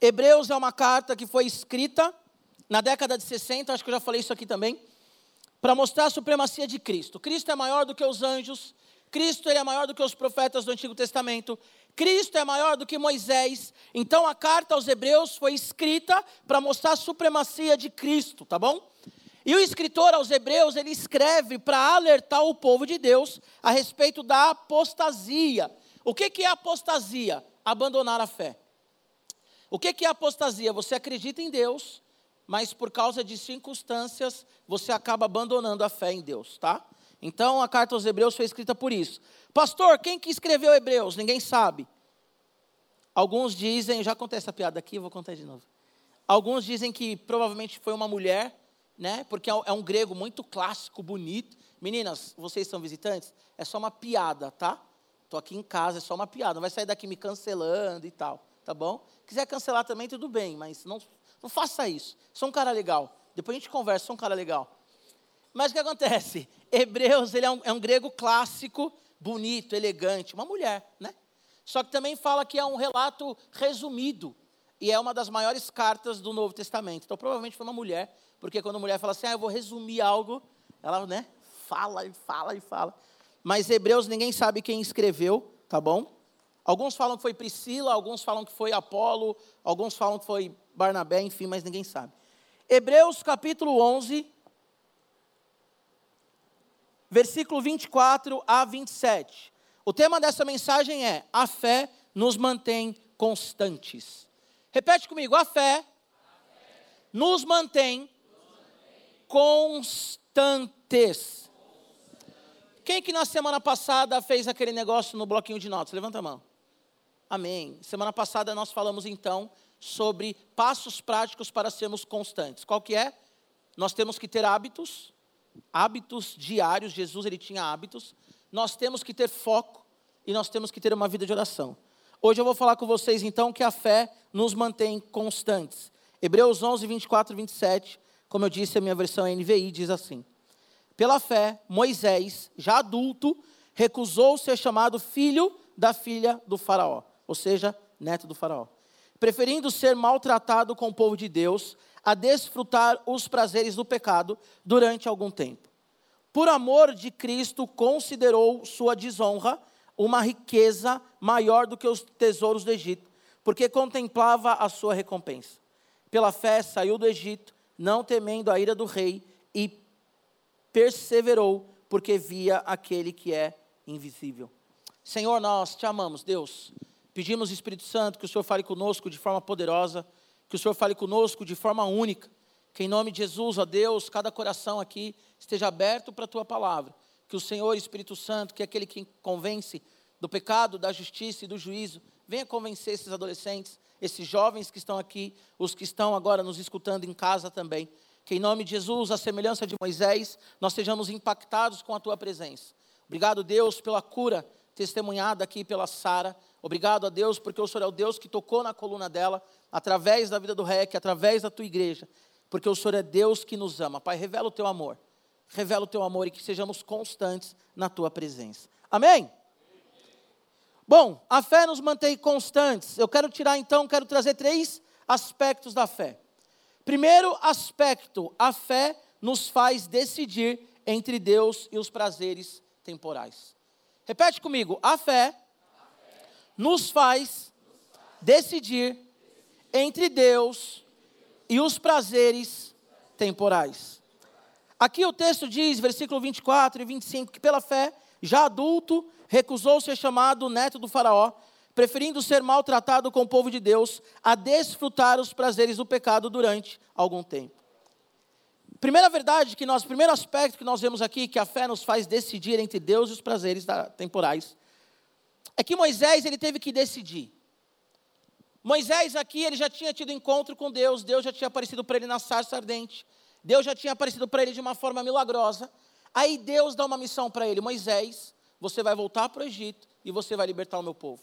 Hebreus é uma carta que foi escrita na década de 60, acho que eu já falei isso aqui também, para mostrar a supremacia de Cristo. Cristo é maior do que os anjos, Cristo ele é maior do que os profetas do Antigo Testamento, Cristo é maior do que Moisés. Então a carta aos Hebreus foi escrita para mostrar a supremacia de Cristo, tá bom? E o escritor aos Hebreus, ele escreve para alertar o povo de Deus a respeito da apostasia. O que, que é apostasia? Abandonar a fé. O que, é apostasia? Você acredita em Deus, mas por causa de circunstâncias, você acaba abandonando a fé em Deus, tá? Então a carta aos Hebreus foi escrita por isso. Pastor, quem que escreveu Hebreus? Ninguém sabe. Alguns dizem, já contei essa piada aqui, vou contar de novo. Alguns dizem que provavelmente foi uma mulher né? Porque é, é um grego muito clássico, bonito. Meninas, vocês são visitantes? É só uma piada, tá? Estou aqui em casa, é só uma piada. Não vai sair daqui me cancelando e tal, tá bom? Quiser cancelar também, tudo bem, mas não, não faça isso. Sou um cara legal. Depois a gente conversa, sou um cara legal. Mas o que acontece? Hebreus, ele é um, é um grego clássico, bonito, elegante, uma mulher, né? Só que também fala que é um relato resumido. E é uma das maiores cartas do Novo Testamento. Então, provavelmente foi uma mulher porque quando a mulher fala assim, ah, eu vou resumir algo, ela, né, fala e fala e fala. Mas Hebreus ninguém sabe quem escreveu, tá bom? Alguns falam que foi Priscila, alguns falam que foi Apolo, alguns falam que foi Barnabé, enfim, mas ninguém sabe. Hebreus capítulo 11, versículo 24 a 27. O tema dessa mensagem é: a fé nos mantém constantes. Repete comigo: a fé, nos mantém constantes. Quem que na semana passada fez aquele negócio no bloquinho de notas? Levanta a mão. Amém. Semana passada nós falamos então sobre passos práticos para sermos constantes. Qual que é? Nós temos que ter hábitos, hábitos diários. Jesus ele tinha hábitos. Nós temos que ter foco e nós temos que ter uma vida de oração. Hoje eu vou falar com vocês então que a fé nos mantém constantes. Hebreus 11, 24 e 27 como eu disse, a minha versão NVI diz assim: Pela fé, Moisés, já adulto, recusou ser chamado filho da filha do Faraó, ou seja, neto do Faraó, preferindo ser maltratado com o povo de Deus a desfrutar os prazeres do pecado durante algum tempo. Por amor de Cristo, considerou sua desonra uma riqueza maior do que os tesouros do Egito, porque contemplava a sua recompensa. Pela fé, saiu do Egito não temendo a ira do rei, e perseverou, porque via aquele que é invisível. Senhor, nós te amamos, Deus. Pedimos, Espírito Santo, que o Senhor fale conosco de forma poderosa, que o Senhor fale conosco de forma única. Que em nome de Jesus, ó Deus, cada coração aqui esteja aberto para a tua palavra. Que o Senhor, Espírito Santo, que é aquele que convence do pecado, da justiça e do juízo, venha convencer esses adolescentes esses jovens que estão aqui, os que estão agora nos escutando em casa também. Que em nome de Jesus, a semelhança de Moisés, nós sejamos impactados com a tua presença. Obrigado, Deus, pela cura testemunhada aqui pela Sara. Obrigado a Deus, porque o Senhor é o Deus que tocou na coluna dela, através da vida do REC, através da tua igreja. Porque o Senhor é Deus que nos ama. Pai, revela o teu amor. Revela o teu amor e que sejamos constantes na tua presença. Amém? Bom, a fé nos mantém constantes. Eu quero tirar então, quero trazer três aspectos da fé. Primeiro aspecto, a fé nos faz decidir entre Deus e os prazeres temporais. Repete comigo, a fé nos faz decidir entre Deus e os prazeres temporais. Aqui o texto diz, versículo 24 e 25, que pela fé, já adulto, recusou ser chamado neto do Faraó, preferindo ser maltratado com o povo de Deus a desfrutar os prazeres do pecado durante algum tempo. Primeira verdade que nós, primeiro aspecto que nós vemos aqui que a fé nos faz decidir entre Deus e os prazeres temporais, é que Moisés ele teve que decidir. Moisés aqui ele já tinha tido encontro com Deus, Deus já tinha aparecido para ele na sarça ardente, Deus já tinha aparecido para ele de uma forma milagrosa. Aí Deus dá uma missão para ele, Moisés, você vai voltar para o Egito e você vai libertar o meu povo.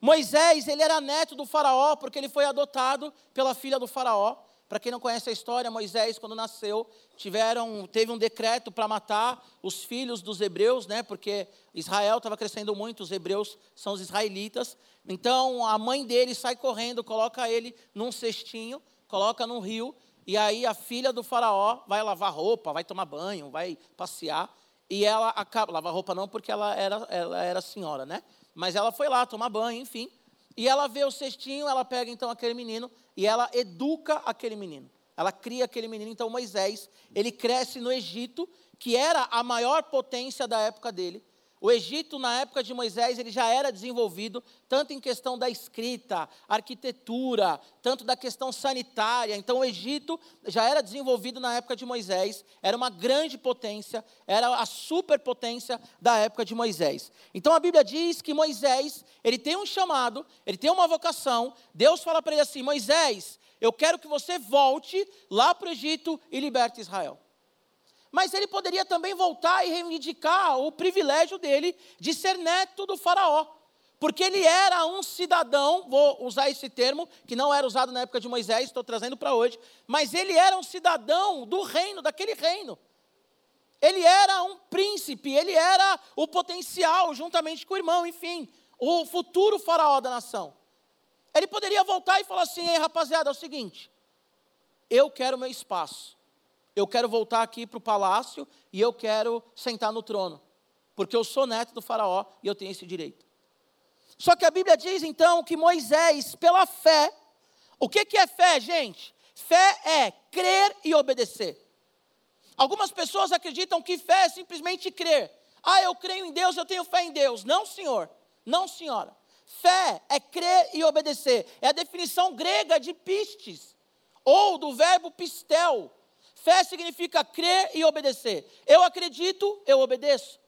Moisés, ele era neto do faraó, porque ele foi adotado pela filha do faraó. Para quem não conhece a história, Moisés, quando nasceu, tiveram, teve um decreto para matar os filhos dos hebreus, né? Porque Israel estava crescendo muito, os hebreus são os israelitas. Então a mãe dele sai correndo, coloca ele num cestinho, coloca no rio, e aí a filha do faraó vai lavar roupa, vai tomar banho, vai passear, e ela acaba, lavar roupa não, porque ela era, ela era senhora, né? Mas ela foi lá tomar banho, enfim. E ela vê o cestinho, ela pega então aquele menino e ela educa aquele menino. Ela cria aquele menino. Então Moisés, ele cresce no Egito, que era a maior potência da época dele. O Egito, na época de Moisés, ele já era desenvolvido, tanto em questão da escrita, arquitetura, tanto da questão sanitária. Então, o Egito já era desenvolvido na época de Moisés, era uma grande potência, era a superpotência da época de Moisés. Então, a Bíblia diz que Moisés, ele tem um chamado, ele tem uma vocação. Deus fala para ele assim: Moisés, eu quero que você volte lá para o Egito e liberte Israel. Mas ele poderia também voltar e reivindicar o privilégio dele de ser neto do Faraó. Porque ele era um cidadão, vou usar esse termo, que não era usado na época de Moisés, estou trazendo para hoje, mas ele era um cidadão do reino, daquele reino. Ele era um príncipe, ele era o potencial, juntamente com o irmão, enfim, o futuro faraó da nação. Ele poderia voltar e falar assim: Ei, rapaziada, é o seguinte, eu quero meu espaço eu quero voltar aqui para o palácio e eu quero sentar no trono, porque eu sou neto do Faraó e eu tenho esse direito. Só que a Bíblia diz então que Moisés, pela fé, o que, que é fé, gente? Fé é crer e obedecer. Algumas pessoas acreditam que fé é simplesmente crer. Ah, eu creio em Deus, eu tenho fé em Deus. Não, senhor. Não, senhora. Fé é crer e obedecer. É a definição grega de pistes, ou do verbo pistel, Fé significa crer e obedecer. Eu acredito, eu obedeço.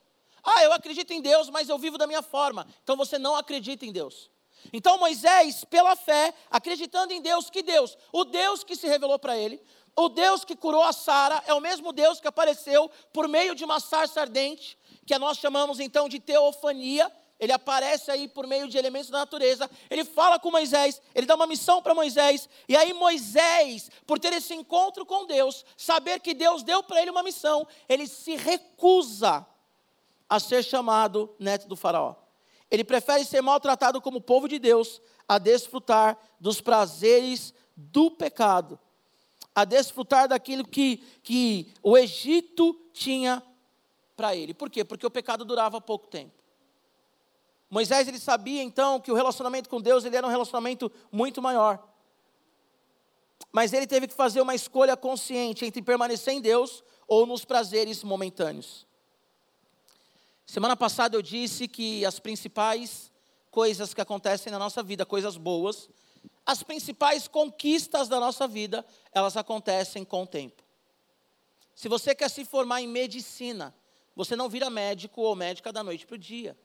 Ah, eu acredito em Deus, mas eu vivo da minha forma. Então você não acredita em Deus. Então Moisés, pela fé, acreditando em Deus, que Deus, o Deus que se revelou para ele, o Deus que curou a Sara, é o mesmo Deus que apareceu por meio de uma sarça ardente, que nós chamamos então de teofania, ele aparece aí por meio de elementos da natureza, ele fala com Moisés, ele dá uma missão para Moisés, e aí Moisés, por ter esse encontro com Deus, saber que Deus deu para ele uma missão, ele se recusa a ser chamado neto do Faraó. Ele prefere ser maltratado como povo de Deus a desfrutar dos prazeres do pecado, a desfrutar daquilo que, que o Egito tinha para ele. Por quê? Porque o pecado durava pouco tempo. Moisés ele sabia então que o relacionamento com Deus ele era um relacionamento muito maior. Mas ele teve que fazer uma escolha consciente entre permanecer em Deus ou nos prazeres momentâneos. Semana passada eu disse que as principais coisas que acontecem na nossa vida, coisas boas, as principais conquistas da nossa vida, elas acontecem com o tempo. Se você quer se formar em medicina, você não vira médico ou médica da noite para o dia.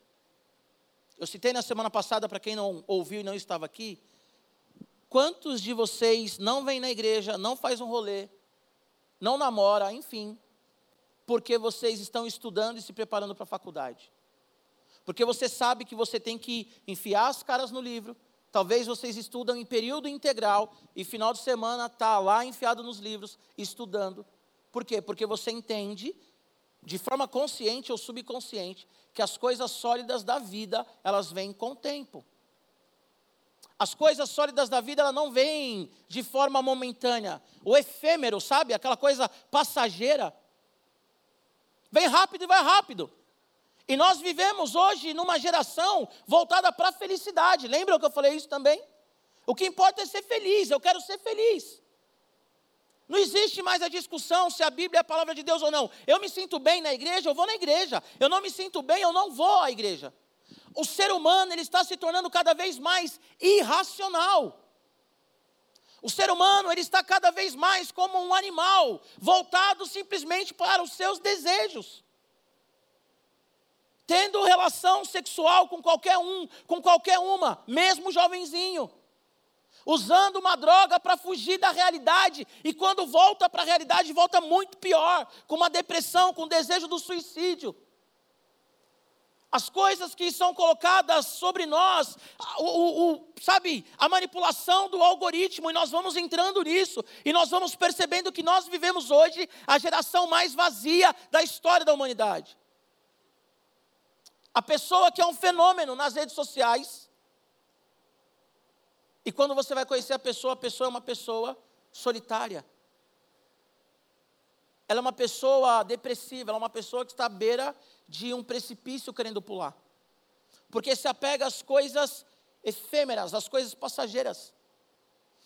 Eu citei na semana passada, para quem não ouviu e não estava aqui, quantos de vocês não vêm na igreja, não faz um rolê, não namora, enfim, porque vocês estão estudando e se preparando para a faculdade? Porque você sabe que você tem que enfiar as caras no livro, talvez vocês estudam em período integral e final de semana está lá enfiado nos livros, estudando. Por quê? Porque você entende de forma consciente ou subconsciente, que as coisas sólidas da vida, elas vêm com o tempo. As coisas sólidas da vida, elas não vêm de forma momentânea. O efêmero, sabe? Aquela coisa passageira. Vem rápido e vai rápido. E nós vivemos hoje numa geração voltada para a felicidade. Lembra que eu falei isso também? O que importa é ser feliz, eu quero ser feliz. Não existe mais a discussão se a Bíblia é a palavra de Deus ou não. Eu me sinto bem na igreja, eu vou na igreja. Eu não me sinto bem, eu não vou à igreja. O ser humano ele está se tornando cada vez mais irracional. O ser humano ele está cada vez mais como um animal, voltado simplesmente para os seus desejos. Tendo relação sexual com qualquer um, com qualquer uma, mesmo jovenzinho usando uma droga para fugir da realidade, e quando volta para a realidade, volta muito pior, com uma depressão, com desejo do suicídio. as coisas que são colocadas sobre nós, o, o, o, sabe, a manipulação do algoritmo, e nós vamos entrando nisso, e nós vamos percebendo que nós vivemos hoje a geração mais vazia da história da humanidade. A pessoa que é um fenômeno nas redes sociais, e quando você vai conhecer a pessoa, a pessoa é uma pessoa solitária. Ela é uma pessoa depressiva, ela é uma pessoa que está à beira de um precipício querendo pular. Porque se apega às coisas efêmeras, às coisas passageiras.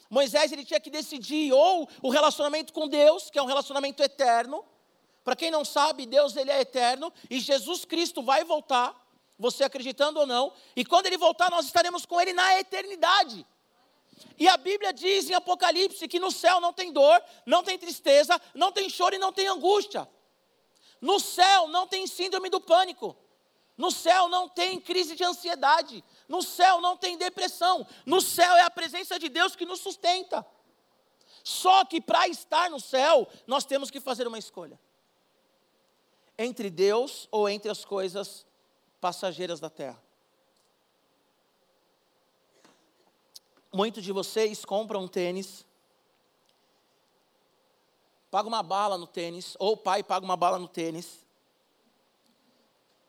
Moisés ele tinha que decidir ou o relacionamento com Deus, que é um relacionamento eterno. Para quem não sabe, Deus ele é eterno e Jesus Cristo vai voltar, você acreditando ou não, e quando ele voltar nós estaremos com ele na eternidade. E a Bíblia diz em Apocalipse que no céu não tem dor, não tem tristeza, não tem choro e não tem angústia. No céu não tem síndrome do pânico. No céu não tem crise de ansiedade. No céu não tem depressão. No céu é a presença de Deus que nos sustenta. Só que para estar no céu, nós temos que fazer uma escolha: entre Deus ou entre as coisas passageiras da terra. Muitos de vocês compram tênis, paga uma bala no tênis, ou o pai paga uma bala no tênis.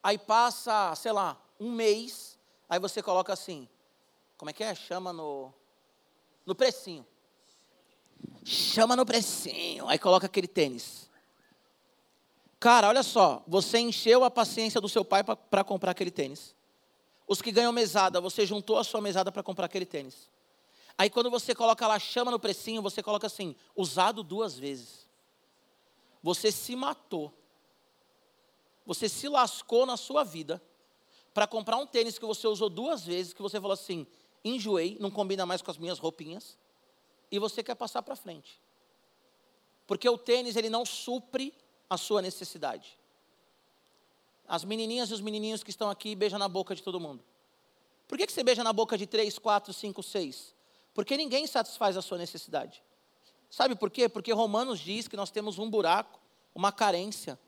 Aí passa, sei lá, um mês, aí você coloca assim, como é que é? Chama no, no precinho. Chama no precinho, aí coloca aquele tênis. Cara, olha só, você encheu a paciência do seu pai para comprar aquele tênis. Os que ganham mesada, você juntou a sua mesada para comprar aquele tênis. Aí quando você coloca lá, chama no precinho, você coloca assim, usado duas vezes. Você se matou. Você se lascou na sua vida para comprar um tênis que você usou duas vezes, que você falou assim, enjoei, não combina mais com as minhas roupinhas, e você quer passar para frente. Porque o tênis, ele não supre a sua necessidade. As menininhas e os menininhos que estão aqui beijam na boca de todo mundo. Por que, que você beija na boca de três, quatro, cinco, seis? Porque ninguém satisfaz a sua necessidade. Sabe por quê? Porque Romanos diz que nós temos um buraco, uma carência,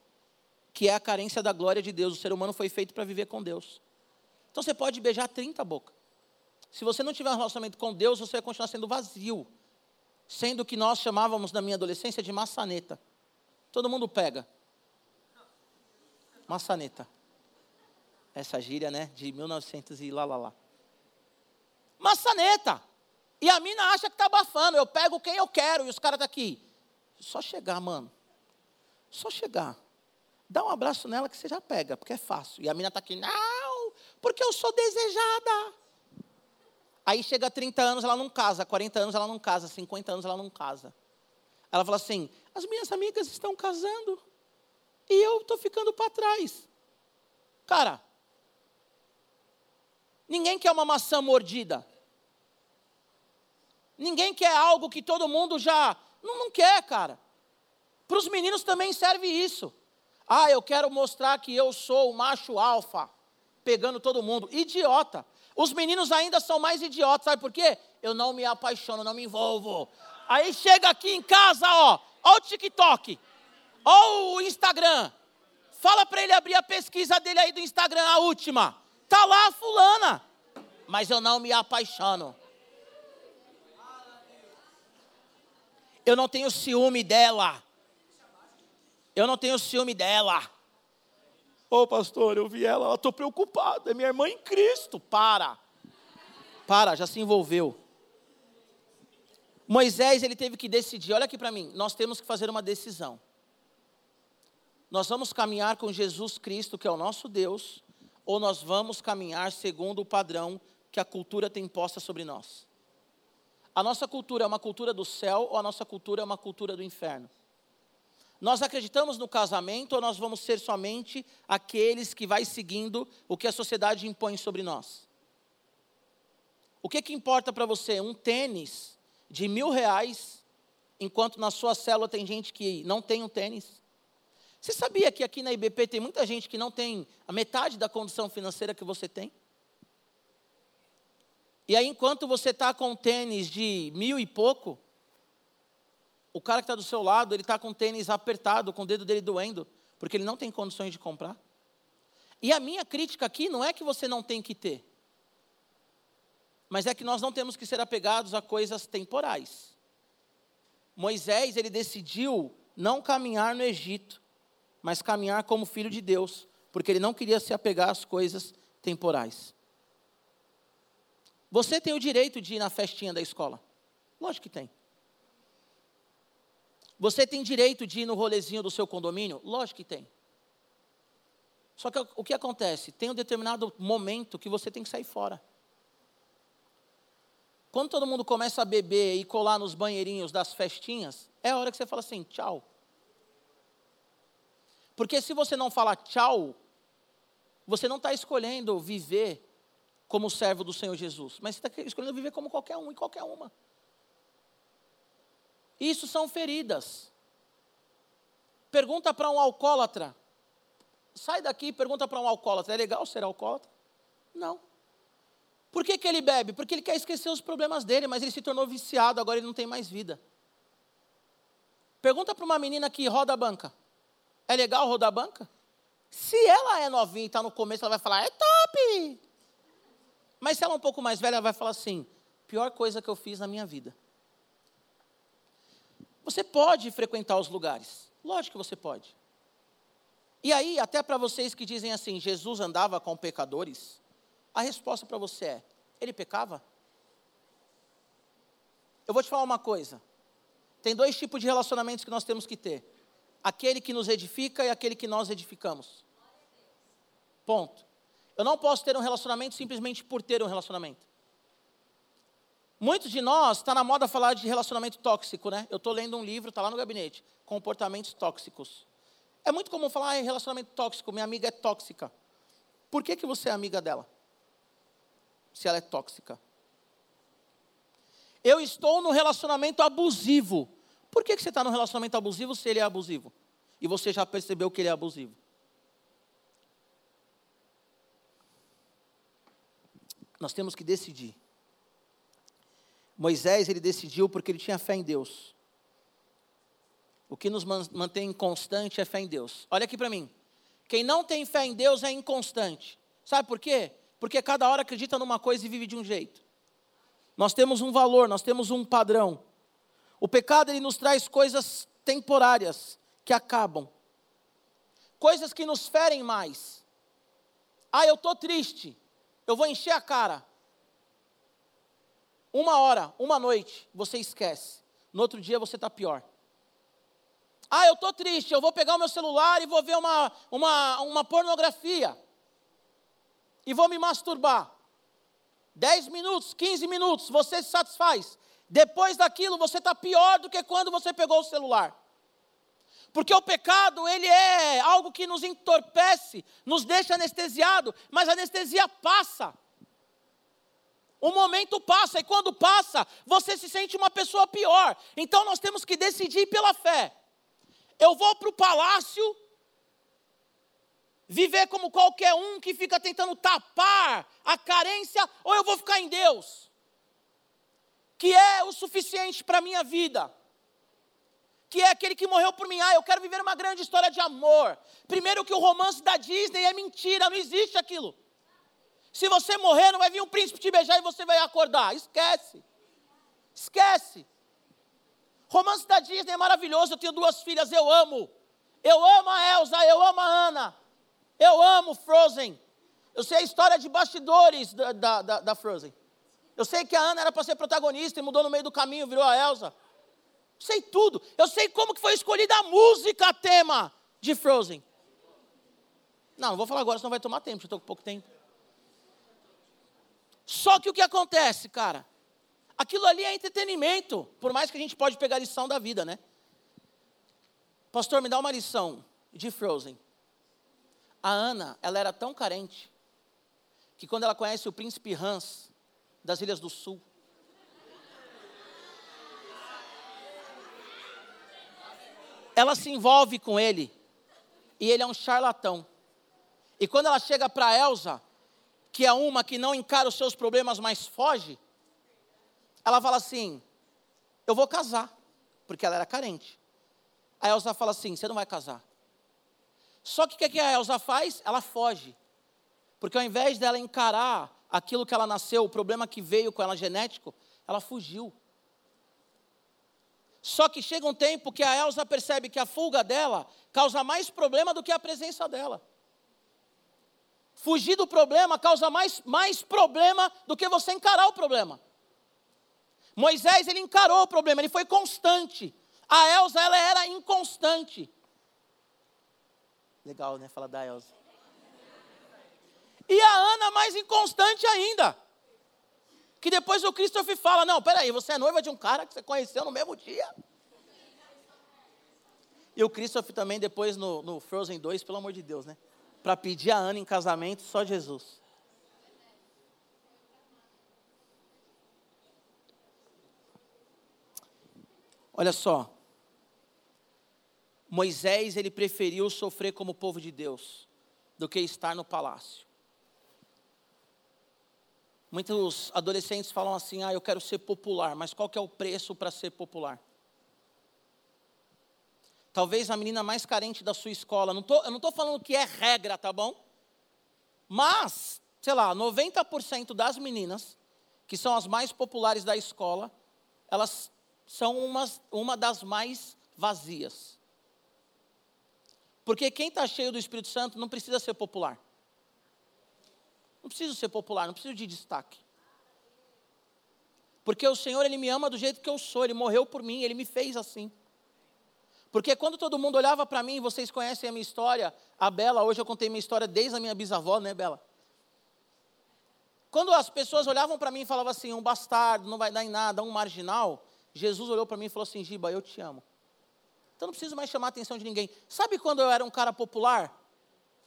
que é a carência da glória de Deus. O ser humano foi feito para viver com Deus. Então você pode beijar 30 bocas. Se você não tiver um relacionamento com Deus, você vai continuar sendo vazio. Sendo que nós chamávamos na minha adolescência de maçaneta. Todo mundo pega. Maçaneta. Essa gíria, né? De 1900 e lá, lá, lá. Maçaneta. E a mina acha que está abafando. Eu pego quem eu quero. E os caras estão tá aqui. Só chegar, mano. Só chegar. Dá um abraço nela que você já pega, porque é fácil. E a mina está aqui, não, porque eu sou desejada. Aí chega a 30 anos, ela não casa. 40 anos, ela não casa. 50 anos, ela não casa. Ela fala assim: as minhas amigas estão casando. E eu estou ficando para trás. Cara, ninguém quer uma maçã mordida. Ninguém quer algo que todo mundo já. Não, não quer, cara. Para os meninos também serve isso. Ah, eu quero mostrar que eu sou o macho alfa, pegando todo mundo. Idiota. Os meninos ainda são mais idiotas, sabe por quê? Eu não me apaixono, não me envolvo. Aí chega aqui em casa, ó, ó o TikTok, ó o Instagram. Fala para ele abrir a pesquisa dele aí do Instagram, a última. Tá lá a fulana. Mas eu não me apaixono. Eu não tenho ciúme dela. Eu não tenho ciúme dela. Ô oh, pastor, eu vi ela, ela estou preocupada, é minha irmã em Cristo. Para. Para, já se envolveu. Moisés, ele teve que decidir, olha aqui para mim, nós temos que fazer uma decisão. Nós vamos caminhar com Jesus Cristo, que é o nosso Deus, ou nós vamos caminhar segundo o padrão que a cultura tem imposta sobre nós? A nossa cultura é uma cultura do céu ou a nossa cultura é uma cultura do inferno? Nós acreditamos no casamento ou nós vamos ser somente aqueles que vai seguindo o que a sociedade impõe sobre nós? O que, que importa para você? Um tênis de mil reais, enquanto na sua célula tem gente que não tem um tênis? Você sabia que aqui na IBP tem muita gente que não tem a metade da condição financeira que você tem? E aí, enquanto você está com tênis de mil e pouco, o cara que está do seu lado, ele está com tênis apertado, com o dedo dele doendo, porque ele não tem condições de comprar. E a minha crítica aqui não é que você não tem que ter, mas é que nós não temos que ser apegados a coisas temporais. Moisés, ele decidiu não caminhar no Egito, mas caminhar como filho de Deus, porque ele não queria se apegar às coisas temporais. Você tem o direito de ir na festinha da escola? Lógico que tem. Você tem direito de ir no rolezinho do seu condomínio? Lógico que tem. Só que o que acontece? Tem um determinado momento que você tem que sair fora. Quando todo mundo começa a beber e colar nos banheirinhos das festinhas, é a hora que você fala assim: tchau. Porque se você não falar tchau, você não está escolhendo viver como servo do Senhor Jesus, mas você está escolhendo viver como qualquer um e qualquer uma. Isso são feridas. Pergunta para um alcoólatra. Sai daqui e pergunta para um alcoólatra: é legal ser alcoólatra? Não. Por que, que ele bebe? Porque ele quer esquecer os problemas dele, mas ele se tornou viciado, agora ele não tem mais vida. Pergunta para uma menina que roda a banca. É legal rodar a banca? Se ela é novinha e está no começo, ela vai falar, é top! Mas se ela é um pouco mais velha, ela vai falar assim, pior coisa que eu fiz na minha vida. Você pode frequentar os lugares. Lógico que você pode. E aí, até para vocês que dizem assim, Jesus andava com pecadores, a resposta para você é: ele pecava? Eu vou te falar uma coisa. Tem dois tipos de relacionamentos que nós temos que ter: aquele que nos edifica e aquele que nós edificamos. Ponto. Eu não posso ter um relacionamento simplesmente por ter um relacionamento. Muitos de nós, está na moda falar de relacionamento tóxico, né? Eu estou lendo um livro, está lá no gabinete, Comportamentos Tóxicos. É muito comum falar, ah, relacionamento tóxico, minha amiga é tóxica. Por que, que você é amiga dela? Se ela é tóxica. Eu estou no relacionamento abusivo. Por que, que você está no relacionamento abusivo se ele é abusivo? E você já percebeu que ele é abusivo? Nós temos que decidir. Moisés, ele decidiu porque ele tinha fé em Deus. O que nos mantém constante é fé em Deus. Olha aqui para mim. Quem não tem fé em Deus é inconstante. Sabe por quê? Porque cada hora acredita numa coisa e vive de um jeito. Nós temos um valor, nós temos um padrão. O pecado ele nos traz coisas temporárias que acabam. Coisas que nos ferem mais. Ah, eu estou triste. Eu vou encher a cara. Uma hora, uma noite, você esquece. No outro dia você está pior. Ah, eu estou triste, eu vou pegar o meu celular e vou ver uma, uma, uma pornografia. E vou me masturbar. 10 minutos, 15 minutos, você se satisfaz. Depois daquilo, você está pior do que quando você pegou o celular. Porque o pecado, ele é algo que nos entorpece, nos deixa anestesiado, mas a anestesia passa. O momento passa e quando passa, você se sente uma pessoa pior. Então nós temos que decidir pela fé. Eu vou para o palácio, viver como qualquer um que fica tentando tapar a carência, ou eu vou ficar em Deus, que é o suficiente para a minha vida. Que é aquele que morreu por mim. Ah, eu quero viver uma grande história de amor. Primeiro, que o romance da Disney é mentira, não existe aquilo. Se você morrer, não vai vir um príncipe te beijar e você vai acordar. Esquece. Esquece. Romance da Disney é maravilhoso. Eu tenho duas filhas, eu amo. Eu amo a Elsa, eu amo a Ana. Eu amo Frozen. Eu sei a história de bastidores da, da, da, Frozen. Eu sei que a Ana era para ser protagonista e mudou no meio do caminho, virou a Elsa. Sei tudo. Eu sei como que foi escolhida a música tema de Frozen. Não, não vou falar agora, senão vai tomar tempo, já estou com pouco tempo. Só que o que acontece, cara? Aquilo ali é entretenimento, por mais que a gente pode pegar lição da vida, né? Pastor, me dá uma lição de Frozen. A Ana, ela era tão carente que quando ela conhece o príncipe Hans das Ilhas do Sul, ela se envolve com ele e ele é um charlatão. E quando ela chega para Elsa, que é uma que não encara os seus problemas, mas foge, ela fala assim: Eu vou casar, porque ela era carente. A Elsa fala assim: Você não vai casar. Só que o que, a Elsa faz? Ela foge. Porque ao invés dela encarar aquilo que ela nasceu, o problema que veio com ela genético, ela fugiu. Só que chega um tempo que a Elsa percebe que a fuga dela causa mais problema do que a presença dela. Fugir do problema causa mais, mais problema do que você encarar o problema. Moisés, ele encarou o problema, ele foi constante. A Elsa, ela era inconstante. Legal, né? Falar da Elsa. E a Ana, mais inconstante ainda. Que depois o Christopher fala: Não, peraí, você é noiva de um cara que você conheceu no mesmo dia. E o Christopher também, depois no, no Frozen 2, pelo amor de Deus, né? Para pedir a Ana em casamento, só Jesus. Olha só. Moisés, ele preferiu sofrer como povo de Deus do que estar no palácio. Muitos adolescentes falam assim: "Ah, eu quero ser popular", mas qual que é o preço para ser popular? Talvez a menina mais carente da sua escola, não tô, eu não estou falando que é regra, tá bom? Mas, sei lá, 90% das meninas, que são as mais populares da escola, elas são umas, uma das mais vazias. Porque quem está cheio do Espírito Santo não precisa ser popular. Não preciso ser popular, não preciso de destaque. Porque o Senhor, Ele me ama do jeito que eu sou, Ele morreu por mim, Ele me fez assim. Porque quando todo mundo olhava para mim, vocês conhecem a minha história, a Bela, hoje eu contei minha história desde a minha bisavó, né, Bela? Quando as pessoas olhavam para mim e falavam assim, um bastardo, não vai dar em nada, um marginal, Jesus olhou para mim e falou assim, Giba, eu te amo. Então não preciso mais chamar a atenção de ninguém. Sabe quando eu era um cara popular?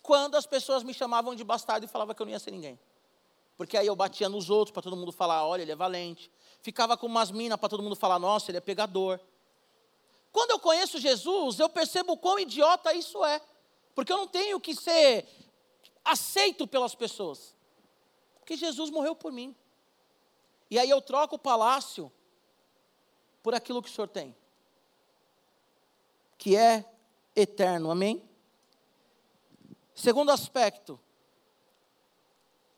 Quando as pessoas me chamavam de bastardo e falavam que eu não ia ser ninguém. Porque aí eu batia nos outros para todo mundo falar, olha, ele é valente. Ficava com umas minas para todo mundo falar, nossa, ele é pegador. Quando eu conheço Jesus, eu percebo quão idiota isso é. Porque eu não tenho que ser aceito pelas pessoas. Porque Jesus morreu por mim. E aí eu troco o palácio por aquilo que o Senhor tem. Que é eterno. Amém? Segundo aspecto,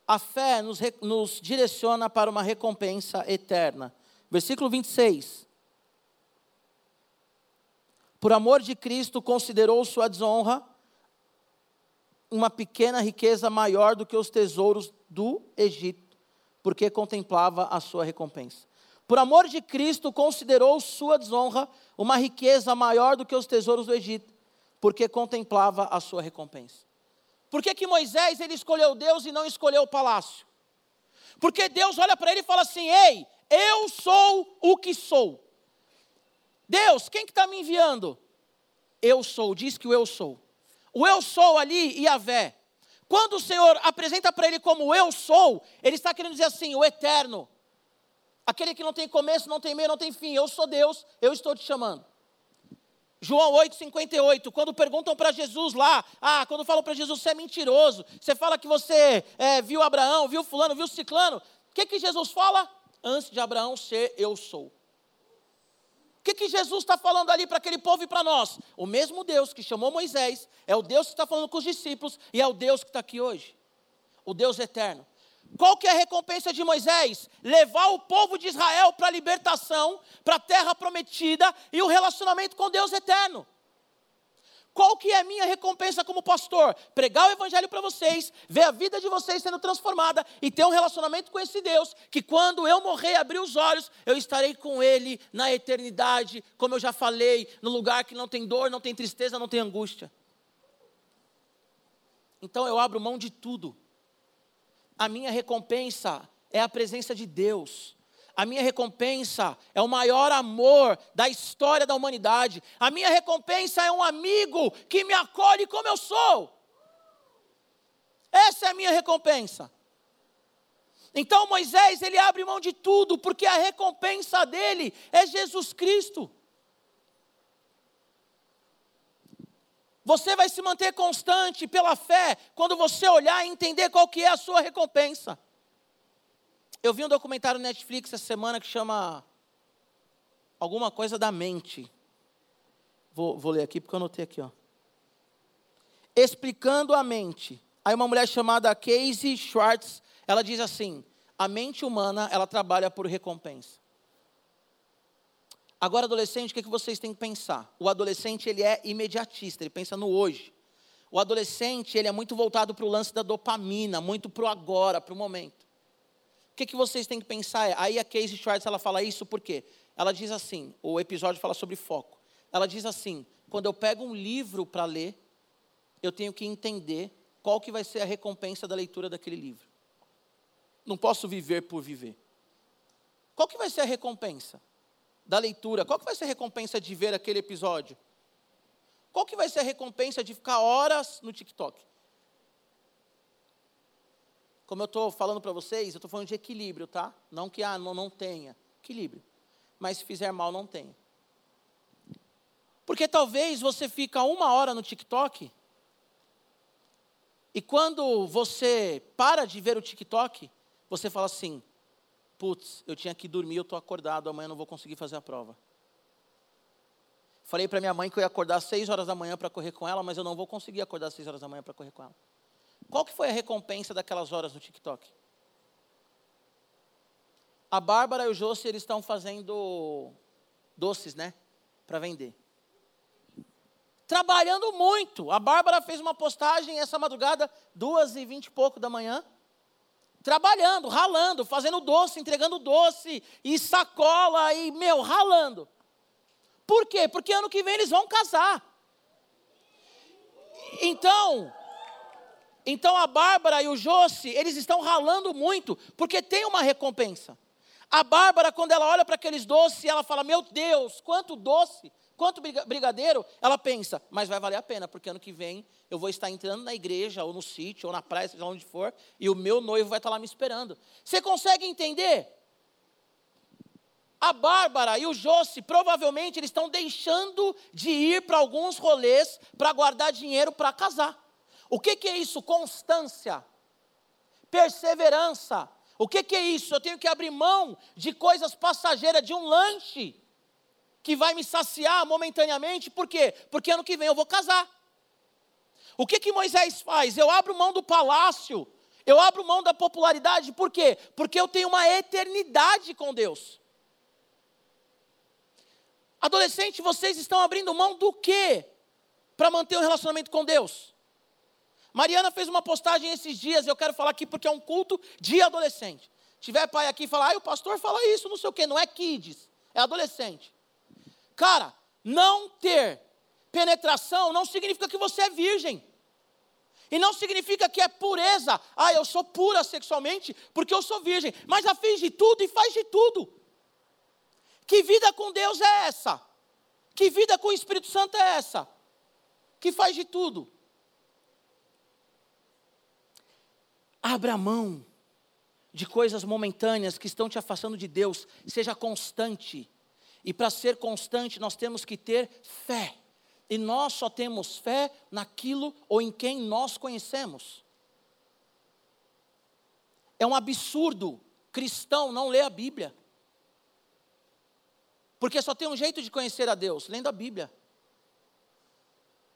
a fé nos, nos, direciona para uma recompensa eterna. Versículo 26. Por amor de Cristo, considerou sua desonra uma pequena riqueza maior do que os tesouros do Egito, porque contemplava a sua recompensa. Por amor de Cristo, considerou sua desonra uma riqueza maior do que os tesouros do Egito, porque contemplava a sua recompensa. Por que, que Moisés ele escolheu Deus e não escolheu o palácio? Porque Deus olha para ele e fala assim: Ei, eu sou o que sou. Deus, quem que está me enviando? Eu sou, diz que o eu sou. O eu sou ali, Yahvé. Quando o Senhor apresenta para ele como eu sou, ele está querendo dizer assim: o eterno. Aquele que não tem começo, não tem meio, não tem fim. Eu sou Deus, eu estou te chamando. João 8,58, quando perguntam para Jesus lá, ah, quando falam para Jesus, você é mentiroso, você fala que você é, viu Abraão, viu fulano, viu ciclano, o que, que Jesus fala? Antes de Abraão ser, eu sou. O que, que Jesus está falando ali para aquele povo e para nós? O mesmo Deus que chamou Moisés, é o Deus que está falando com os discípulos e é o Deus que está aqui hoje. O Deus eterno. Qual que é a recompensa de Moisés? Levar o povo de Israel para a libertação, para a terra prometida e o relacionamento com Deus eterno. Qual que é a minha recompensa como pastor? Pregar o evangelho para vocês, ver a vida de vocês sendo transformada e ter um relacionamento com esse Deus, que quando eu morrer e abrir os olhos, eu estarei com ele na eternidade, como eu já falei, no lugar que não tem dor, não tem tristeza, não tem angústia. Então eu abro mão de tudo a minha recompensa é a presença de Deus. A minha recompensa é o maior amor da história da humanidade. A minha recompensa é um amigo que me acolhe como eu sou. Essa é a minha recompensa. Então Moisés, ele abre mão de tudo, porque a recompensa dele é Jesus Cristo. Você vai se manter constante pela fé quando você olhar e entender qual que é a sua recompensa. Eu vi um documentário no Netflix essa semana que chama Alguma Coisa da Mente. Vou, vou ler aqui porque eu anotei aqui, ó. Explicando a mente. Aí uma mulher chamada Casey Schwartz, ela diz assim: a mente humana, ela trabalha por recompensa. Agora, adolescente, o que, é que vocês têm que pensar? O adolescente, ele é imediatista, ele pensa no hoje. O adolescente, ele é muito voltado para o lance da dopamina, muito para o agora, para o momento. O que, é que vocês têm que pensar é, aí a Casey Schwartz, ela fala isso por quê? Ela diz assim, o episódio fala sobre foco. Ela diz assim, quando eu pego um livro para ler, eu tenho que entender qual que vai ser a recompensa da leitura daquele livro. Não posso viver por viver. Qual que vai ser a recompensa da leitura? Qual que vai ser a recompensa de ver aquele episódio? Qual que vai ser a recompensa de ficar horas no TikTok? Como eu estou falando para vocês, eu estou falando de equilíbrio, tá? Não que ah, não, não tenha. Equilíbrio. Mas se fizer mal, não tenha. Porque talvez você fica uma hora no TikTok e quando você para de ver o TikTok, você fala assim: putz, eu tinha que dormir, eu estou acordado, amanhã não vou conseguir fazer a prova. Falei para minha mãe que eu ia acordar às 6 horas da manhã para correr com ela, mas eu não vou conseguir acordar às 6 horas da manhã para correr com ela. Qual que foi a recompensa daquelas horas no TikTok? A Bárbara e o Josi, eles estão fazendo doces, né? Para vender trabalhando muito. A Bárbara fez uma postagem essa madrugada, duas e vinte e pouco da manhã, trabalhando, ralando, fazendo doce, entregando doce e sacola e, meu, ralando. Por quê? Porque ano que vem eles vão casar. Então, então a Bárbara e o Josi, eles estão ralando muito, porque tem uma recompensa. A Bárbara, quando ela olha para aqueles doces, ela fala: Meu Deus, quanto doce! Quanto brigadeiro? Ela pensa, mas vai valer a pena, porque ano que vem eu vou estar entrando na igreja, ou no sítio, ou na praia, seja onde for, e o meu noivo vai estar lá me esperando. Você consegue entender? A Bárbara e o Josi, provavelmente, eles estão deixando de ir para alguns rolês para guardar dinheiro para casar. O que, que é isso? Constância, perseverança. O que, que é isso? Eu tenho que abrir mão de coisas passageiras, de um lanche que vai me saciar momentaneamente, por quê? Porque ano que vem eu vou casar. O que que Moisés faz? Eu abro mão do palácio, eu abro mão da popularidade, por quê? Porque eu tenho uma eternidade com Deus. Adolescente, vocês estão abrindo mão do quê? Para manter um relacionamento com Deus. Mariana fez uma postagem esses dias, eu quero falar aqui porque é um culto de adolescente. Tiver pai aqui e falar, ah, o pastor fala isso, não sei o quê, não é kids, é adolescente. Cara, não ter penetração não significa que você é virgem. E não significa que é pureza. Ah, eu sou pura sexualmente porque eu sou virgem. Mas ela fez de tudo e faz de tudo. Que vida com Deus é essa? Que vida com o Espírito Santo é essa? Que faz de tudo. Abra mão de coisas momentâneas que estão te afastando de Deus. Seja constante. E para ser constante, nós temos que ter fé. E nós só temos fé naquilo ou em quem nós conhecemos. É um absurdo cristão não ler a Bíblia. Porque só tem um jeito de conhecer a Deus, lendo a Bíblia.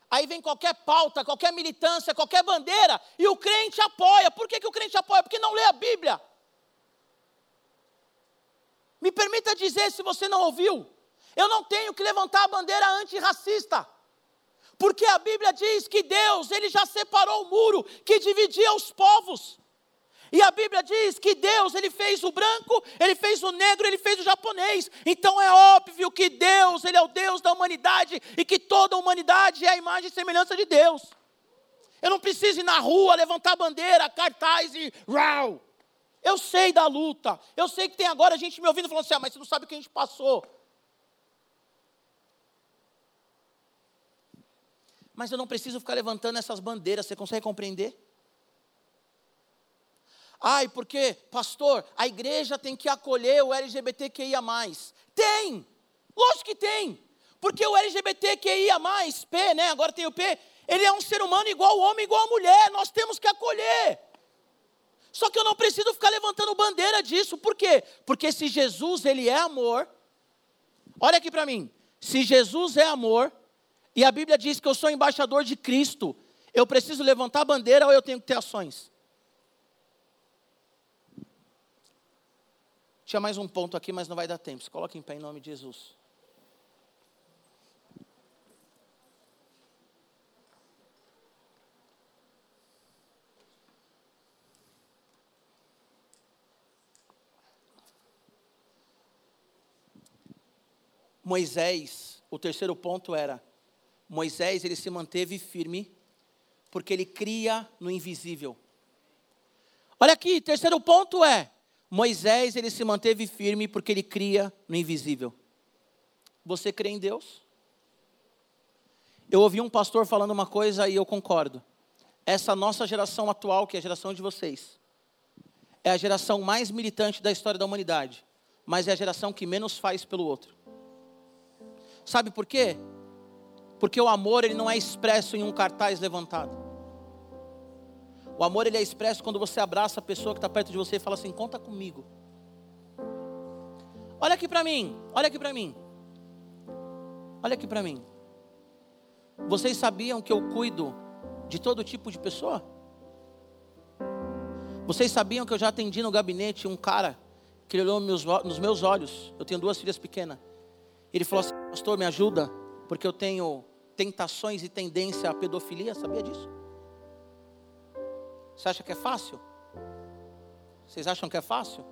Aí vem qualquer pauta, qualquer militância, qualquer bandeira, e o crente apoia. Por que, que o crente apoia? Porque não lê a Bíblia. Me permita dizer, se você não ouviu, eu não tenho que levantar a bandeira antirracista. Porque a Bíblia diz que Deus, ele já separou o muro que dividia os povos. E a Bíblia diz que Deus, ele fez o branco, ele fez o negro, ele fez o japonês. Então é óbvio que Deus, ele é o Deus da humanidade e que toda a humanidade é a imagem e semelhança de Deus. Eu não preciso ir na rua levantar bandeira, cartaz e rau. Eu sei da luta. Eu sei que tem agora gente me ouvindo falando assim: ah, mas você não sabe o que a gente passou. Mas eu não preciso ficar levantando essas bandeiras, você consegue compreender? Ai, porque, pastor, a igreja tem que acolher o LGBTQIA. Tem! Lógico que tem! Porque o LGBTQIA, P, né? Agora tem o P, ele é um ser humano igual ao homem, igual à mulher, nós temos que acolher. Só que eu não preciso ficar levantando bandeira disso. Por quê? Porque se Jesus ele é amor, olha aqui para mim. Se Jesus é amor, e a Bíblia diz que eu sou embaixador de Cristo, Eu preciso levantar bandeira ou eu tenho que ter ações? Tinha mais um ponto aqui, mas não vai dar tempo. Se coloque em pé em nome de Jesus. Moisés, o terceiro ponto era: Moisés ele se manteve firme porque ele cria no invisível. Olha aqui, terceiro ponto é: Moisés ele se manteve firme porque ele cria no invisível. Você crê em Deus? Eu ouvi um pastor falando uma coisa e eu concordo. Essa nossa geração atual, que é a geração de vocês, é a geração mais militante da história da humanidade, mas é a geração que menos faz pelo outro. Sabe por quê? Porque o amor ele não é expresso em um cartaz levantado. O amor ele é expresso quando você abraça a pessoa que está perto de você e fala assim: conta comigo. Olha aqui para mim, olha aqui para mim. Olha aqui para mim. Vocês sabiam que eu cuido de todo tipo de pessoa? Vocês sabiam que eu já atendi no gabinete um cara que olhou nos meus olhos? Eu tenho duas filhas pequenas. Ele falou assim: Pastor, me ajuda, porque eu tenho tentações e tendência à pedofilia. Sabia disso? Você acha que é fácil? Vocês acham que é fácil?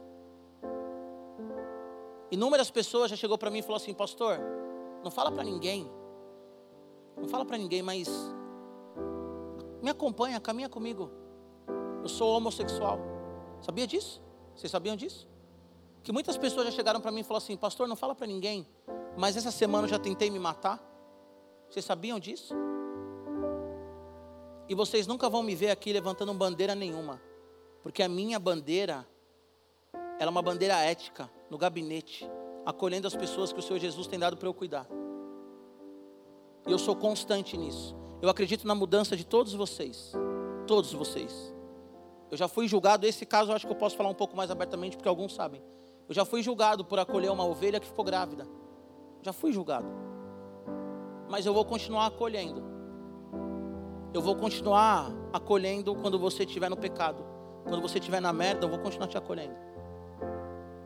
Inúmeras pessoas já chegou para mim e falou assim, pastor, não fala para ninguém, não fala para ninguém, mas me acompanha, caminha comigo. Eu sou homossexual. Sabia disso? Vocês sabiam disso? Que muitas pessoas já chegaram para mim e falaram assim, pastor, não fala para ninguém, mas essa semana eu já tentei me matar. Vocês sabiam disso? E vocês nunca vão me ver aqui levantando bandeira nenhuma, porque a minha bandeira, ela é uma bandeira ética, no gabinete, acolhendo as pessoas que o Senhor Jesus tem dado para eu cuidar. E eu sou constante nisso. Eu acredito na mudança de todos vocês, todos vocês. Eu já fui julgado, esse caso eu acho que eu posso falar um pouco mais abertamente, porque alguns sabem. Eu já fui julgado por acolher uma ovelha que ficou grávida. Já fui julgado. Mas eu vou continuar acolhendo. Eu vou continuar acolhendo quando você estiver no pecado. Quando você estiver na merda, eu vou continuar te acolhendo.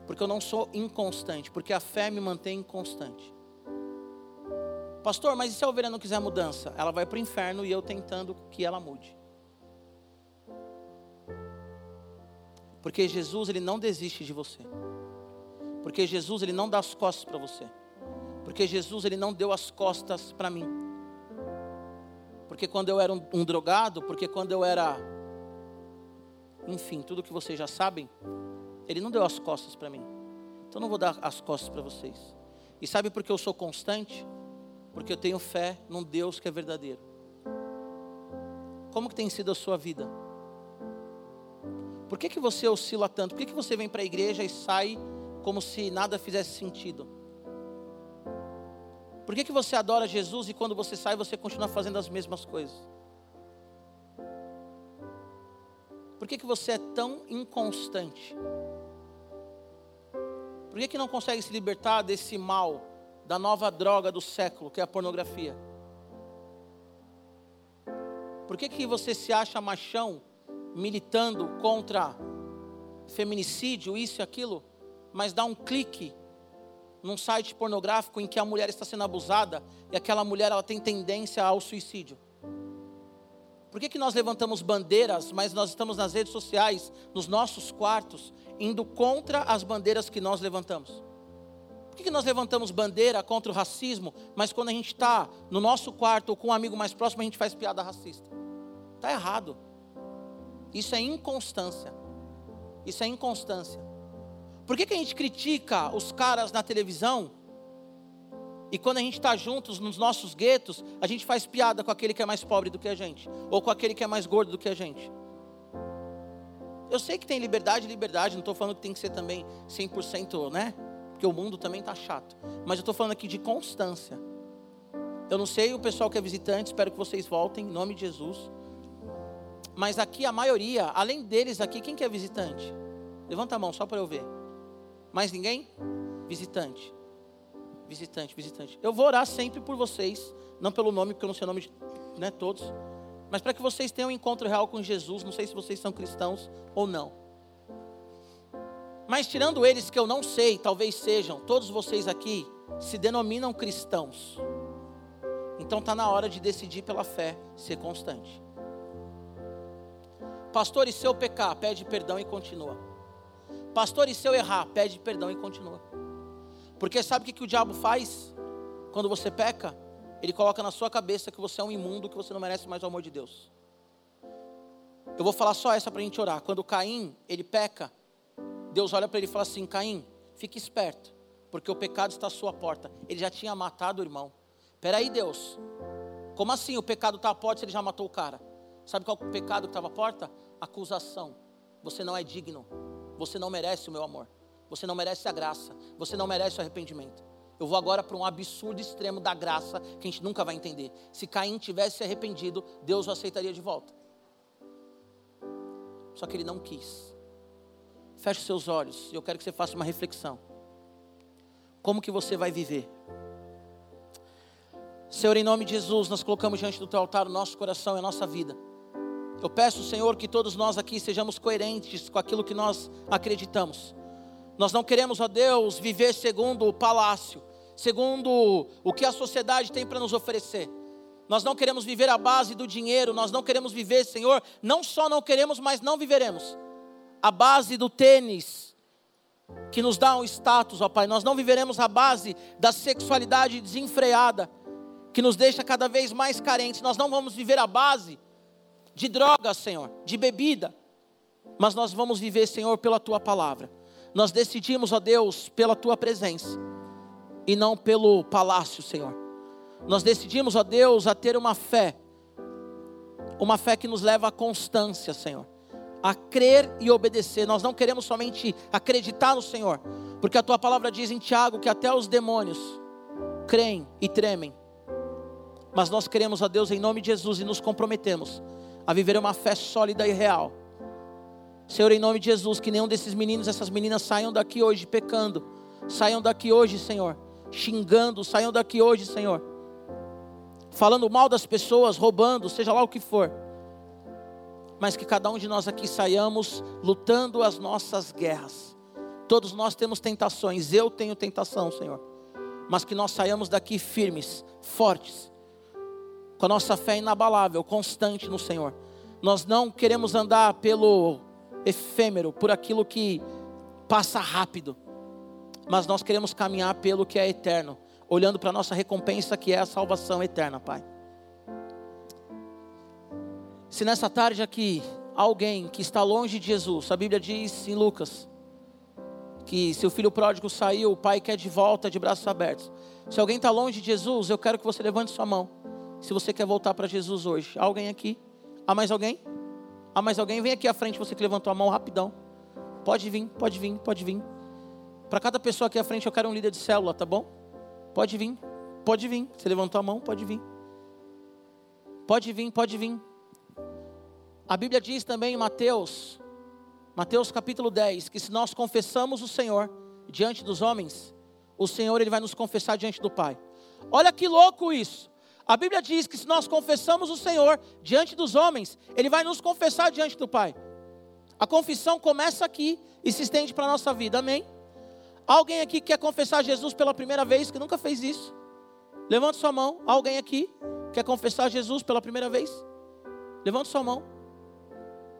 Porque eu não sou inconstante, porque a fé me mantém constante. Pastor, mas e se a ovelha não quiser mudança? Ela vai para o inferno e eu tentando que ela mude. Porque Jesus ele não desiste de você. Porque Jesus ele não dá as costas para você. Porque Jesus ele não deu as costas para mim. Porque quando eu era um, um, drogado, porque quando eu era enfim, tudo que vocês já sabem, ele não deu as costas para mim. Então não vou dar as costas para vocês. E sabe por que eu sou constante? Porque eu tenho fé num Deus que é verdadeiro. Como que tem sido a sua vida? Por que, que você oscila tanto? Por que, que você vem para a igreja e sai como se nada fizesse sentido? Por que, que você adora Jesus e quando você sai você continua fazendo as mesmas coisas? Por que, que você é tão inconstante? Por que, que não consegue se libertar desse mal, da nova droga do século, que é a pornografia? Por que, que você se acha machão militando contra feminicídio, isso e aquilo, mas dá um clique num site pornográfico em que a mulher está sendo abusada e aquela mulher ela tem tendência ao suicídio. Por que, que nós levantamos bandeiras, mas nós estamos nas redes sociais, nos nossos quartos, indo contra as bandeiras que nós levantamos? Por que, que nós levantamos bandeira contra o racismo, mas quando a gente está no nosso quarto ou com um amigo mais próximo, a gente faz piada racista? Está errado. Isso é inconstância. Isso é inconstância. Por que, que a gente critica os caras na televisão? E quando a gente está juntos nos nossos guetos, a gente faz piada com aquele que é mais pobre do que a gente, ou com aquele que é mais gordo do que a gente. Eu sei que tem liberdade, liberdade, não estou falando que tem que ser também 100%, né? Porque o mundo também está chato. Mas eu estou falando aqui de constância. Eu não sei o pessoal que é visitante, espero que vocês voltem, em nome de Jesus. Mas aqui a maioria, além deles aqui, quem que é visitante? Levanta a mão só para eu ver. Mais ninguém? Visitante. Visitante, visitante. Eu vou orar sempre por vocês, não pelo nome, porque eu não sei o nome de né, todos. mas para que vocês tenham um encontro real com Jesus, não sei se vocês são cristãos ou não. Mas tirando eles que eu não sei, talvez sejam, todos vocês aqui se denominam cristãos. Então está na hora de decidir pela fé ser constante. Pastor, e se eu pecar, pede perdão e continua. Pastor, e se eu errar, pede perdão e continua. Porque sabe o que, que o diabo faz quando você peca? Ele coloca na sua cabeça que você é um imundo, que você não merece mais o amor de Deus. Eu vou falar só essa para a gente orar. Quando Caim, ele peca, Deus olha para ele e fala assim: Caim, fique esperto, porque o pecado está à sua porta. Ele já tinha matado o irmão. Peraí, Deus, como assim o pecado está à porta se ele já matou o cara? Sabe qual o pecado que estava à porta? Acusação. Você não é digno. Você não merece o meu amor. Você não merece a graça. Você não merece o arrependimento. Eu vou agora para um absurdo extremo da graça que a gente nunca vai entender. Se Caim tivesse se arrependido, Deus o aceitaria de volta. Só que ele não quis. Feche seus olhos e eu quero que você faça uma reflexão. Como que você vai viver? Senhor, em nome de Jesus, nós colocamos diante do teu altar o nosso coração e a nossa vida. Eu peço, Senhor, que todos nós aqui sejamos coerentes com aquilo que nós acreditamos. Nós não queremos, ó Deus, viver segundo o palácio, segundo o que a sociedade tem para nos oferecer. Nós não queremos viver à base do dinheiro, nós não queremos viver, Senhor, não só não queremos, mas não viveremos. A base do tênis, que nos dá um status, ó Pai. Nós não viveremos a base da sexualidade desenfreada, que nos deixa cada vez mais carentes. Nós não vamos viver a base de drogas, Senhor, de bebida, mas nós vamos viver, Senhor, pela tua palavra. Nós decidimos, ó Deus, pela tua presença e não pelo palácio, Senhor. Nós decidimos, ó Deus, a ter uma fé, uma fé que nos leva à constância, Senhor, a crer e obedecer. Nós não queremos somente acreditar no Senhor, porque a tua palavra diz em Tiago que até os demônios creem e tremem. Mas nós queremos, ó Deus, em nome de Jesus, e nos comprometemos a viver uma fé sólida e real. Senhor, em nome de Jesus, que nenhum desses meninos, essas meninas saiam daqui hoje pecando, saiam daqui hoje, Senhor, xingando, saiam daqui hoje, Senhor, falando mal das pessoas, roubando, seja lá o que for, mas que cada um de nós aqui saiamos lutando as nossas guerras. Todos nós temos tentações, eu tenho tentação, Senhor, mas que nós saiamos daqui firmes, fortes, com a nossa fé inabalável, constante no Senhor. Nós não queremos andar pelo efêmero, por aquilo que passa rápido, mas nós queremos caminhar pelo que é eterno, olhando para a nossa recompensa que é a salvação eterna, Pai. Se nessa tarde aqui alguém que está longe de Jesus, a Bíblia diz em Lucas que se o filho pródigo saiu, o pai quer de volta de braços abertos. Se alguém está longe de Jesus, eu quero que você levante sua mão se você quer voltar para Jesus hoje. Há alguém aqui? Há mais alguém? Há mais alguém? Vem aqui à frente, você que levantou a mão rapidão. Pode vir, pode vir, pode vir. Para cada pessoa aqui à frente eu quero um líder de célula, tá bom? Pode vir, pode vir. Você levantou a mão, pode vir. Pode vir, pode vir. A Bíblia diz também em Mateus, Mateus capítulo 10, que se nós confessamos o Senhor diante dos homens, o Senhor ele vai nos confessar diante do Pai. Olha que louco isso. A Bíblia diz que se nós confessamos o Senhor diante dos homens, Ele vai nos confessar diante do Pai. A confissão começa aqui e se estende para a nossa vida, amém? Alguém aqui quer confessar Jesus pela primeira vez que nunca fez isso? Levante sua mão. Alguém aqui quer confessar Jesus pela primeira vez? Levante sua mão.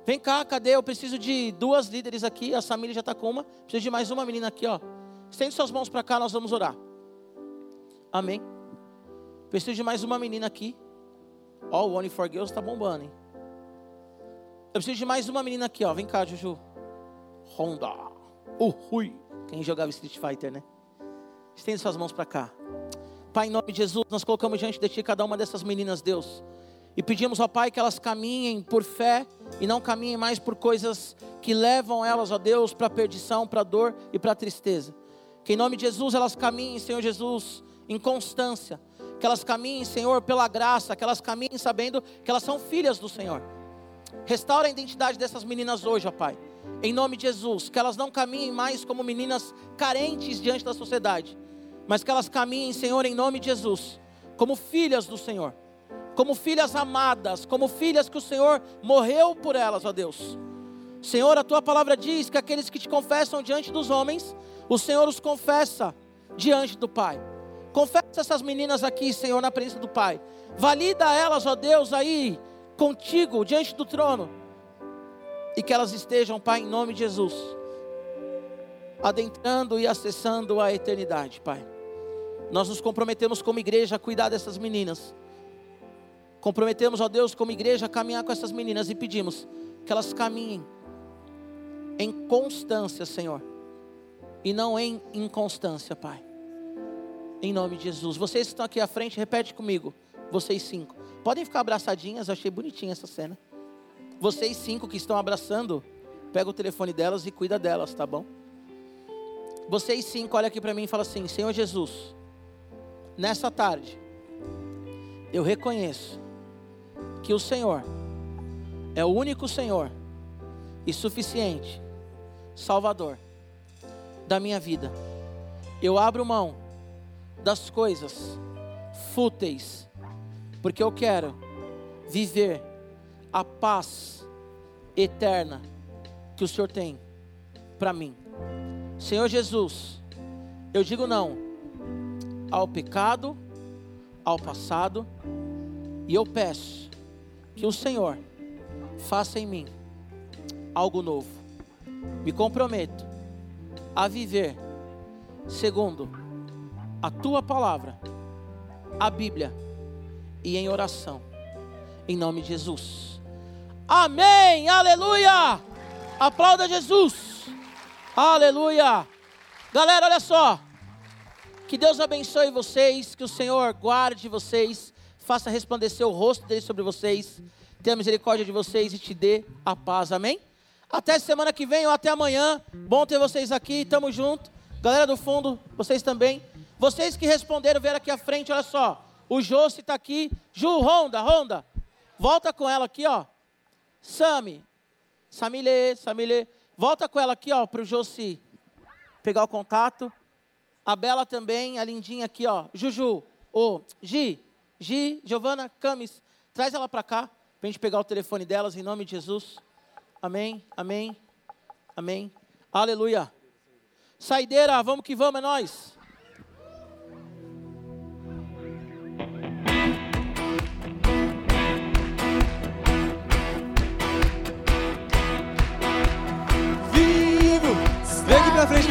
Vem cá, cadê? Eu preciso de duas líderes aqui. A Samília já está com uma. Preciso de mais uma menina aqui, ó. Estende suas mãos para cá, nós vamos orar. Amém. Preciso de mais uma menina aqui. Ó, o One for Girls está bombando, hein? Eu preciso de mais uma menina aqui, ó. Vem cá, Juju. Honda. Rui. Quem jogava Street Fighter, né? Estende suas mãos para cá. Pai, em nome de Jesus, nós colocamos diante de Ti cada uma dessas meninas, Deus. E pedimos ao Pai que elas caminhem por fé e não caminhem mais por coisas que levam elas, ó Deus, para perdição, para dor e para a tristeza. Que em nome de Jesus elas caminhem, Senhor Jesus, em constância que elas caminhem, Senhor, pela graça, que elas caminhem sabendo que elas são filhas do Senhor. Restaura a identidade dessas meninas hoje, ó Pai. Em nome de Jesus, que elas não caminhem mais como meninas carentes diante da sociedade, mas que elas caminhem, Senhor, em nome de Jesus, como filhas do Senhor. como filhas amadas, como filhas que o Senhor morreu por elas, ó Deus. Senhor, a tua palavra diz que aqueles que te confessam diante dos homens, o Senhor os confessa diante do Pai. Confessa essas meninas aqui, Senhor, na presença do Pai. Valida elas, ó Deus, aí contigo, diante do trono. E que elas estejam, Pai, em nome de Jesus, adentrando e acessando a eternidade, Pai. Nós nos comprometemos como igreja a cuidar dessas meninas. Comprometemos, ó Deus, como igreja, a caminhar com essas meninas e pedimos que elas caminhem em constância, Senhor, e não em inconstância, Pai. Em nome de Jesus. Vocês que estão aqui à frente, repete comigo. Vocês cinco. Podem ficar abraçadinhas, achei bonitinha essa cena. Vocês cinco que estão abraçando, pega o telefone delas e cuida delas, tá bom? Vocês cinco, olha aqui para mim e fala assim: Senhor Jesus, nessa tarde, eu reconheço que o Senhor é o único Senhor e suficiente Salvador da minha vida. Eu abro mão das coisas fúteis, porque eu quero viver a paz eterna que o Senhor tem para mim. Senhor Jesus, eu digo não ao pecado, ao passado, e eu peço que o Senhor faça em mim algo novo. Me comprometo a viver segundo a tua palavra, a Bíblia e em oração. Em nome de Jesus. Amém. Aleluia. Aplauda Jesus. Aleluia. Galera, olha só. Que Deus abençoe vocês, que o Senhor guarde vocês, faça resplandecer o rosto dele sobre vocês, tenha misericórdia de vocês e te dê a paz. Amém? Até semana que vem ou até amanhã. Bom ter vocês aqui, tamo junto. Galera do fundo, vocês também. Vocês que responderam, vieram aqui à frente, olha só. O Josi está aqui. Ju, Ronda, Ronda. Volta com ela aqui, ó. Sami. Samile, Samile. Volta com ela aqui, ó, para o Josi pegar o contato. A Bela também, a lindinha aqui, ó. Juju. Ô, Gi. Gi, Giovana, Camis. Traz ela para cá, para a gente pegar o telefone delas, em nome de Jesus. Amém, amém, amém. Aleluia. Saideira, vamos que vamos, é nós.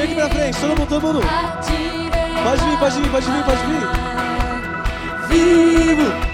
Vem aqui pra frente, todo mundo, todo mundo. Pode vir, pode vir, pode vir, pode vir. Vivo!